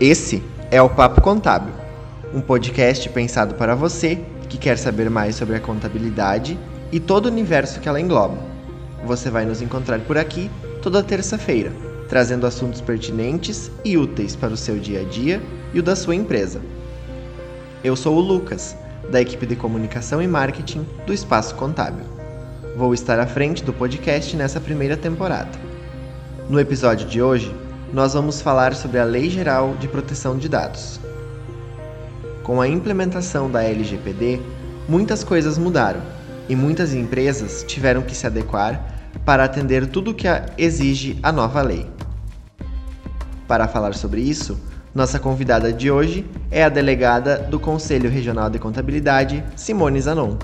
Esse é o Papo Contábil, um podcast pensado para você que quer saber mais sobre a contabilidade e todo o universo que ela engloba. Você vai nos encontrar por aqui toda terça-feira, trazendo assuntos pertinentes e úteis para o seu dia a dia e o da sua empresa. Eu sou o Lucas, da equipe de comunicação e marketing do Espaço Contábil. Vou estar à frente do podcast nessa primeira temporada. No episódio de hoje, nós vamos falar sobre a Lei Geral de Proteção de Dados. Com a implementação da LGPD, muitas coisas mudaram e muitas empresas tiveram que se adequar para atender tudo o que exige a nova lei. Para falar sobre isso, nossa convidada de hoje é a delegada do Conselho Regional de Contabilidade, Simone Zanon.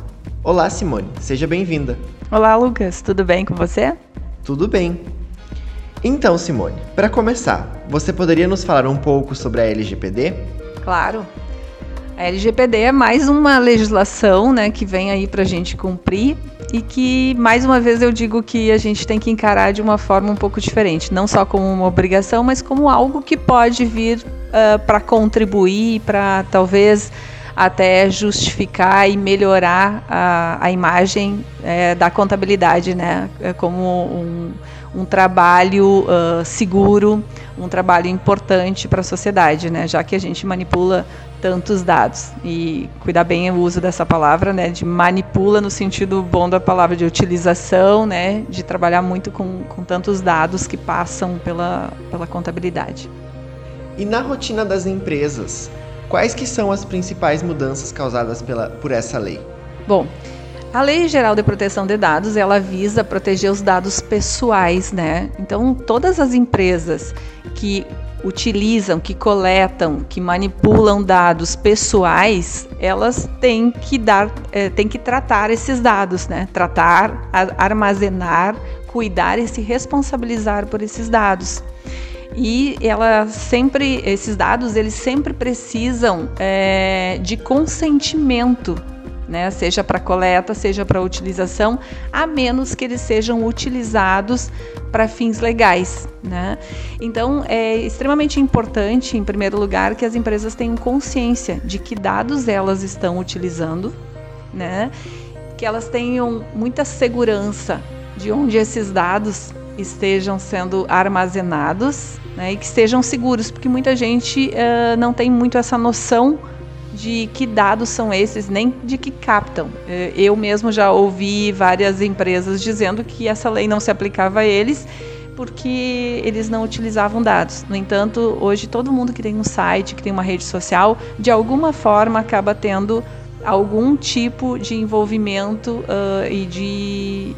Olá, Simone, seja bem-vinda. Olá, Lucas, tudo bem com você? Tudo bem. Então, Simone, para começar, você poderia nos falar um pouco sobre a LGPD? Claro. A LGPD é mais uma legislação né, que vem aí para a gente cumprir e que, mais uma vez, eu digo que a gente tem que encarar de uma forma um pouco diferente, não só como uma obrigação, mas como algo que pode vir uh, para contribuir, para talvez até justificar e melhorar a, a imagem é, da contabilidade, né? Como um, um trabalho uh, seguro, um trabalho importante para a sociedade, né? Já que a gente manipula tantos dados e cuidar bem o uso dessa palavra, né? De manipula no sentido bom da palavra de utilização, né? De trabalhar muito com, com tantos dados que passam pela, pela contabilidade. E na rotina das empresas, Quais que são as principais mudanças causadas pela, por essa lei? Bom, a Lei Geral de Proteção de Dados, ela visa proteger os dados pessoais, né? Então, todas as empresas que utilizam, que coletam, que manipulam dados pessoais, elas têm que dar, é, têm que tratar esses dados, né? Tratar, armazenar, cuidar e se responsabilizar por esses dados e ela sempre, esses dados, eles sempre precisam é, de consentimento, né? Seja para coleta, seja para utilização, a menos que eles sejam utilizados para fins legais, né? Então é extremamente importante, em primeiro lugar, que as empresas tenham consciência de que dados elas estão utilizando, né? Que elas tenham muita segurança de onde esses dados estejam sendo armazenados né, e que sejam seguros, porque muita gente uh, não tem muito essa noção de que dados são esses, nem de que captam. Uh, eu mesmo já ouvi várias empresas dizendo que essa lei não se aplicava a eles porque eles não utilizavam dados. No entanto, hoje todo mundo que tem um site, que tem uma rede social, de alguma forma acaba tendo algum tipo de envolvimento uh, e de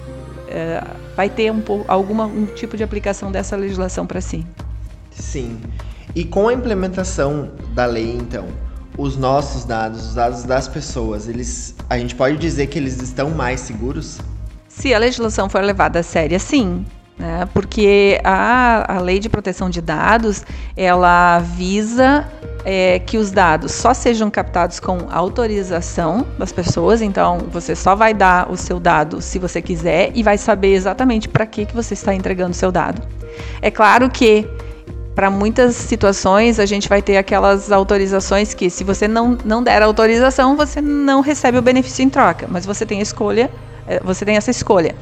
uh, vai ter um, alguma um tipo de aplicação dessa legislação para si. Sim. E com a implementação da lei, então, os nossos dados, os dados das pessoas, eles, a gente pode dizer que eles estão mais seguros? Se a legislação for levada a sério, sim. Né? Porque a, a lei de proteção de dados, ela visa é, que os dados só sejam captados com autorização das pessoas. Então, você só vai dar o seu dado se você quiser e vai saber exatamente para que, que você está entregando o seu dado. É claro que para muitas situações a gente vai ter aquelas autorizações que se você não, não der autorização, você não recebe o benefício em troca, mas você tem escolha, é, você tem essa escolha.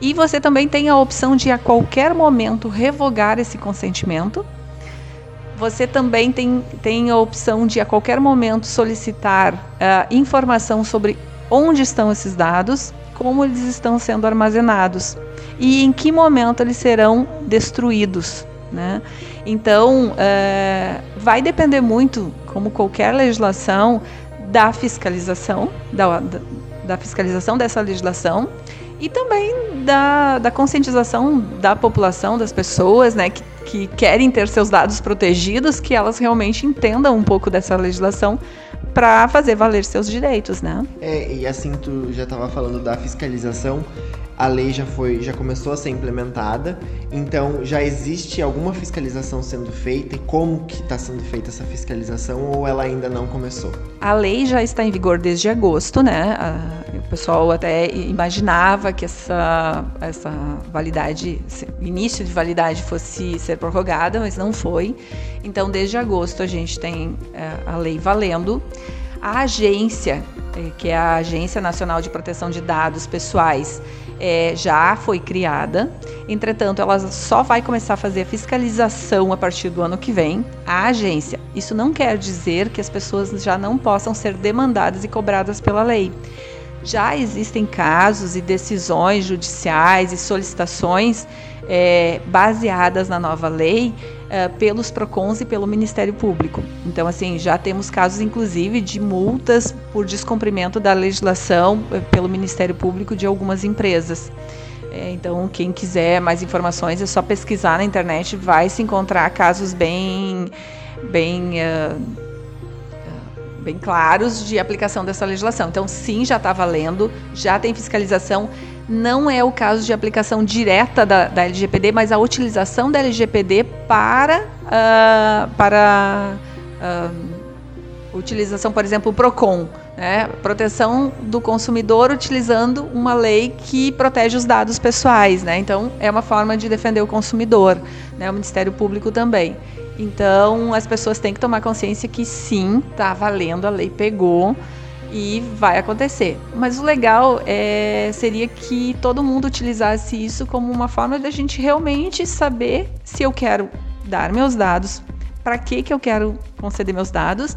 E você também tem a opção de a qualquer momento revogar esse consentimento. Você também tem, tem a opção de a qualquer momento solicitar uh, informação sobre onde estão esses dados, como eles estão sendo armazenados e em que momento eles serão destruídos. Né? Então, é, vai depender muito, como qualquer legislação, da fiscalização, da, da, fiscalização dessa legislação e também da, da conscientização da população, das pessoas, né, que, que querem ter seus dados protegidos, que elas realmente entendam um pouco dessa legislação para fazer valer seus direitos, né? É, e assim tu já estava falando da fiscalização, a lei já foi, já começou a ser implementada. Então, já existe alguma fiscalização sendo feita e como que está sendo feita essa fiscalização ou ela ainda não começou? A lei já está em vigor desde agosto, né? o pessoal até imaginava que essa, essa validade, início de validade fosse ser prorrogada, mas não foi. Então, desde agosto a gente tem é, a lei valendo. A agência, é, que é a Agência Nacional de Proteção de Dados Pessoais, é, já foi criada. Entretanto, ela só vai começar a fazer a fiscalização a partir do ano que vem. A agência. Isso não quer dizer que as pessoas já não possam ser demandadas e cobradas pela lei. Já existem casos e decisões judiciais e solicitações é, baseadas na nova lei é, pelos PROCONs e pelo Ministério Público. Então, assim, já temos casos, inclusive, de multas por descumprimento da legislação é, pelo Ministério Público de algumas empresas. É, então, quem quiser mais informações é só pesquisar na internet, vai se encontrar casos bem, bem, bem claros de aplicação dessa legislação. Então, sim, já está valendo, já tem fiscalização não é o caso de aplicação direta da, da LGPD, mas a utilização da LGPD para, uh, para uh, utilização, por exemplo, o PROCON, né? proteção do consumidor utilizando uma lei que protege os dados pessoais. Né? Então, é uma forma de defender o consumidor, né? o Ministério Público também. Então, as pessoas têm que tomar consciência que sim, está valendo, a lei pegou e vai acontecer. Mas o legal é, seria que todo mundo utilizasse isso como uma forma de a gente realmente saber se eu quero dar meus dados, para que, que eu quero conceder meus dados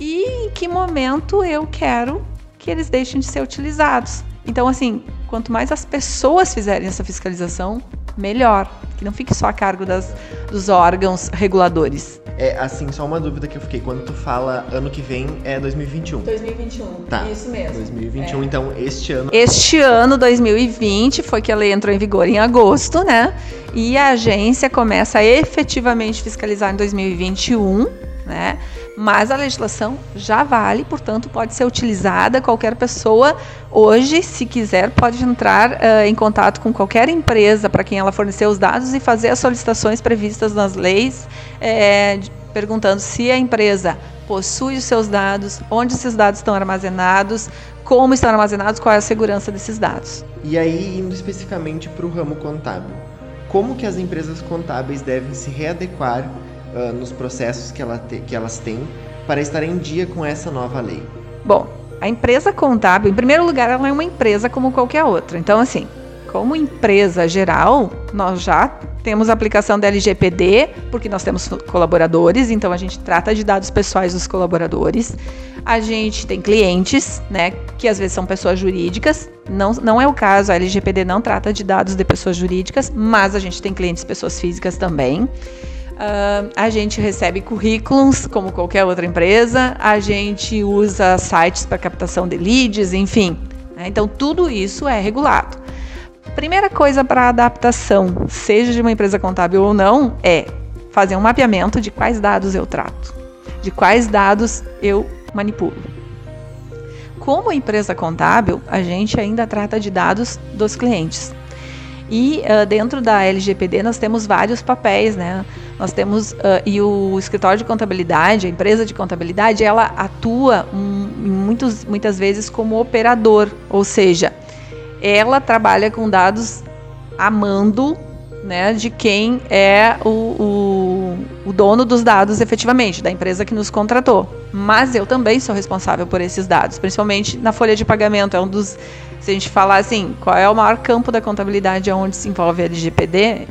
e em que momento eu quero que eles deixem de ser utilizados. Então, assim, quanto mais as pessoas fizerem essa fiscalização, melhor. Que não fique só a cargo das, dos órgãos reguladores. É, assim, só uma dúvida que eu fiquei. Quando tu fala ano que vem, é 2021. 2021. Tá. Isso mesmo. 2021, é. então este ano. Este ano, 2020, foi que a lei entrou em vigor em agosto, né? E a agência começa a efetivamente fiscalizar em 2021, né? Mas a legislação já vale, portanto, pode ser utilizada. Qualquer pessoa, hoje, se quiser, pode entrar uh, em contato com qualquer empresa para quem ela fornecer os dados e fazer as solicitações previstas nas leis, é, perguntando se a empresa possui os seus dados, onde esses dados estão armazenados, como estão armazenados, qual é a segurança desses dados. E aí, indo especificamente para o ramo contábil, como que as empresas contábeis devem se readequar uh, nos processos que, ela te, que elas têm para estar em dia com essa nova lei? Bom, a empresa contábil, em primeiro lugar, ela é uma empresa como qualquer outra. Então, assim, como empresa geral, nós já temos a aplicação da LGPD, porque nós temos colaboradores, então a gente trata de dados pessoais dos colaboradores. A gente tem clientes, né, que às vezes são pessoas jurídicas. Não, não é o caso, a LGPD não trata de dados de pessoas jurídicas, mas a gente tem clientes pessoas físicas também. Uh, a gente recebe currículos, como qualquer outra empresa, a gente usa sites para captação de leads, enfim. Né? Então, tudo isso é regulado. Primeira coisa para adaptação, seja de uma empresa contábil ou não, é fazer um mapeamento de quais dados eu trato, de quais dados eu manipulo. Como empresa contábil, a gente ainda trata de dados dos clientes. E uh, dentro da LGPD nós temos vários papéis, né? Nós temos uh, e o escritório de contabilidade, a empresa de contabilidade, ela atua um, muitos, muitas vezes como operador, ou seja, ela trabalha com dados a mando né, de quem é o, o, o, dono dos dados efetivamente, da empresa que nos contratou. Mas eu também sou responsável por esses dados, principalmente na folha de pagamento. É um dos se a gente falar assim, qual é o maior campo da contabilidade onde se envolve a LGPD,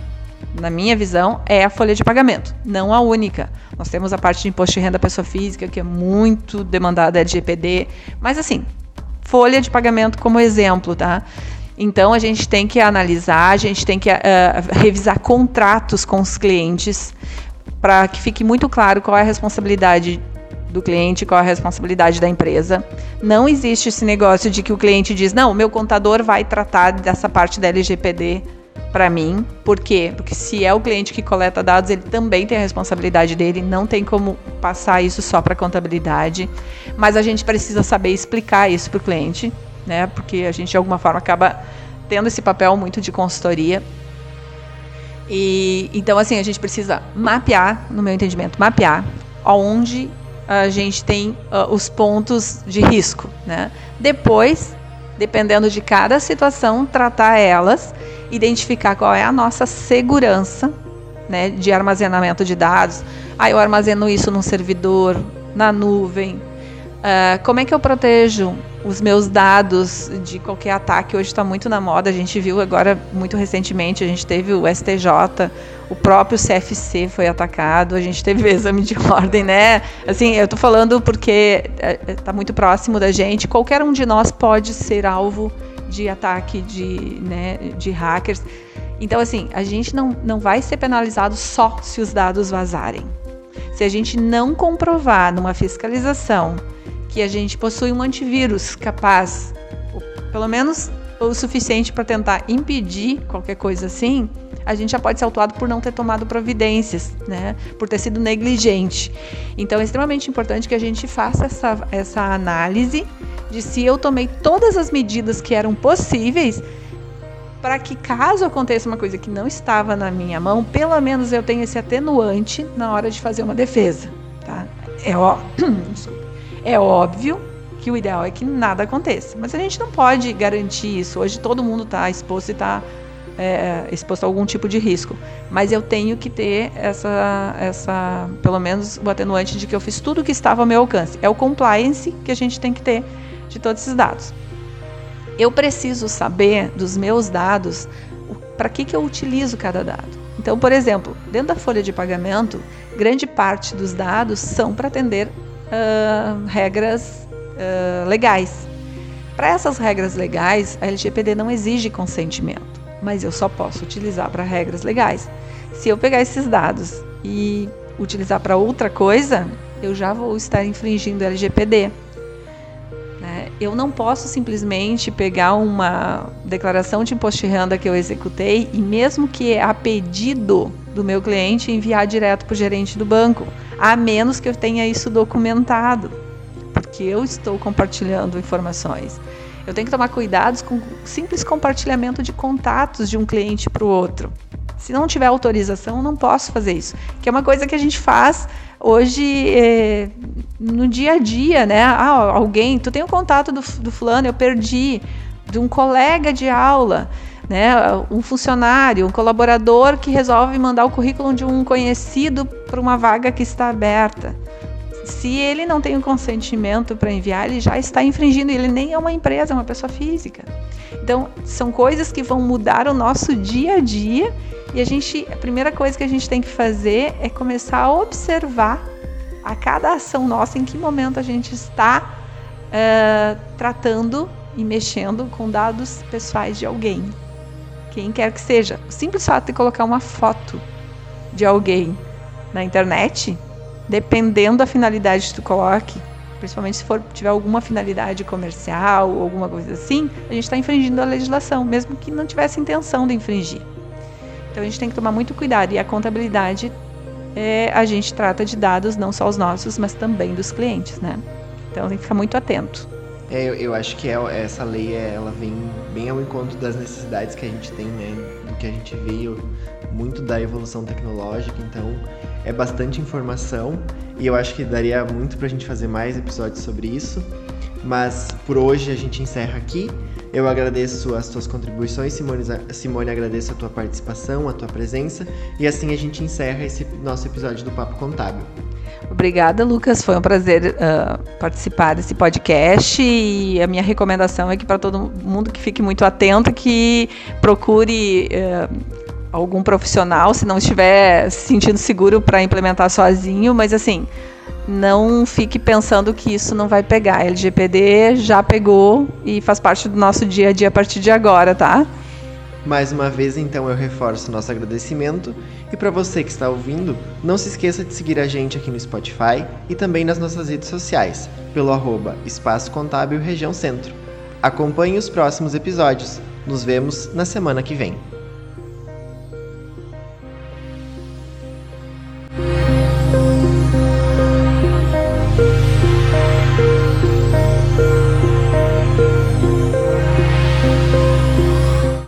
na minha visão, é a folha de pagamento, não a única. Nós temos a parte de imposto de renda pessoa física, que é muito demandada a LGPD, mas assim, folha de pagamento como exemplo, tá? Então a gente tem que analisar, a gente tem que uh, revisar contratos com os clientes para que fique muito claro qual é a responsabilidade do cliente, qual a responsabilidade da empresa. Não existe esse negócio de que o cliente diz: não, meu contador vai tratar dessa parte da LGPD para mim. Por quê? Porque se é o cliente que coleta dados, ele também tem a responsabilidade dele, não tem como passar isso só para contabilidade. Mas a gente precisa saber explicar isso para o cliente, né? Porque a gente de alguma forma acaba tendo esse papel muito de consultoria. E então assim a gente precisa mapear, no meu entendimento, mapear onde a gente tem uh, os pontos de risco, né? Depois, dependendo de cada situação, tratar elas, identificar qual é a nossa segurança, né, de armazenamento de dados. Ah, eu armazeno isso num servidor, na nuvem. Uh, como é que eu protejo os meus dados de qualquer ataque hoje está muito na moda. A gente viu agora muito recentemente, a gente teve o STJ, o próprio CFC foi atacado, a gente teve o exame de ordem, né? Assim, eu estou falando porque está é, muito próximo da gente. Qualquer um de nós pode ser alvo de ataque de, né, de hackers. Então, assim, a gente não, não vai ser penalizado só se os dados vazarem. Se a gente não comprovar numa fiscalização que a gente possui um antivírus capaz, pelo menos o suficiente para tentar impedir qualquer coisa assim, a gente já pode ser autuado por não ter tomado providências, né? Por ter sido negligente. Então é extremamente importante que a gente faça essa, essa análise de se eu tomei todas as medidas que eram possíveis para que caso aconteça uma coisa que não estava na minha mão, pelo menos eu tenha esse atenuante na hora de fazer uma defesa, tá? É ó. É óbvio que o ideal é que nada aconteça, mas a gente não pode garantir isso. Hoje todo mundo está exposto e está é, exposto a algum tipo de risco, mas eu tenho que ter essa, essa, pelo menos o atenuante de que eu fiz tudo o que estava ao meu alcance. É o compliance que a gente tem que ter de todos esses dados. Eu preciso saber dos meus dados para que, que eu utilizo cada dado. Então, por exemplo, dentro da folha de pagamento, grande parte dos dados são para atender uh, regras uh, legais. Para essas regras legais, a LGPD não exige consentimento, mas eu só posso utilizar para regras legais. Se eu pegar esses dados e utilizar para outra coisa, eu já vou estar infringindo a LGPD. Né? Eu não posso simplesmente pegar uma declaração de imposto de renda que eu executei e, mesmo que a pedido do meu cliente, enviar direto para o gerente do banco a menos que eu tenha isso documentado, porque eu estou compartilhando informações. Eu tenho que tomar cuidados com o simples compartilhamento de contatos de um cliente para o outro. Se não tiver autorização, eu não posso fazer isso. Que é uma coisa que a gente faz hoje é, no dia a dia, né? Ah, alguém, tu tem o um contato do, do fulano, eu perdi, de um colega de aula né? Um funcionário, um colaborador que resolve mandar o currículo de um conhecido para uma vaga que está aberta. Se ele não tem o consentimento para enviar, ele já está infringindo. Ele nem é uma empresa, é uma pessoa física. Então, são coisas que vão mudar o nosso dia a dia. E a gente, a primeira coisa que a gente tem que fazer é começar a observar a cada ação nossa em que momento a gente está uh, tratando e mexendo com dados pessoais de alguém quem quer que seja. O simples fato de colocar uma foto de alguém na internet, dependendo da finalidade que tu coloque, principalmente se for tiver alguma finalidade comercial ou alguma coisa assim, a gente está infringindo a legislação, mesmo que não tivesse intenção de infringir. Então a gente tem que tomar muito cuidado e a contabilidade é, a gente trata de dados não só os nossos, mas também dos clientes, né? Então tem que ficar muito atento. É, eu, eu, acho que é, essa lei é, ela vem bem ao encontro das necessidades que a gente tem, né? Do que a gente veio muito da evolução tecnológica, então é bastante informação e eu acho que daria muito pra gente fazer mais episódios sobre isso. Mas por hoje a gente encerra aqui. Eu agradeço as tuas contribuições, Simone, Simone agradeço a tua participação, a tua presença e assim a gente encerra esse nosso episódio do Papo Contábil. Obrigada, Lucas. Foi um prazer uh, participar desse podcast e a minha recomendação é que para todo mundo que fique muito atento, que procure uh, algum profissional, se não estiver se sentindo seguro para implementar sozinho, mas assim, não fique pensando que isso não vai pegar. LGPD já pegou e faz parte do nosso dia a dia a partir de agora, tá? Mais uma vez, então, eu reforço nosso agradecimento. E para você que está ouvindo, não se esqueça de seguir a gente aqui no Spotify e também nas nossas redes sociais, pelo arroba Espaço Contábil Região Centro. Acompanhe os próximos episódios. Nos vemos na semana que vem.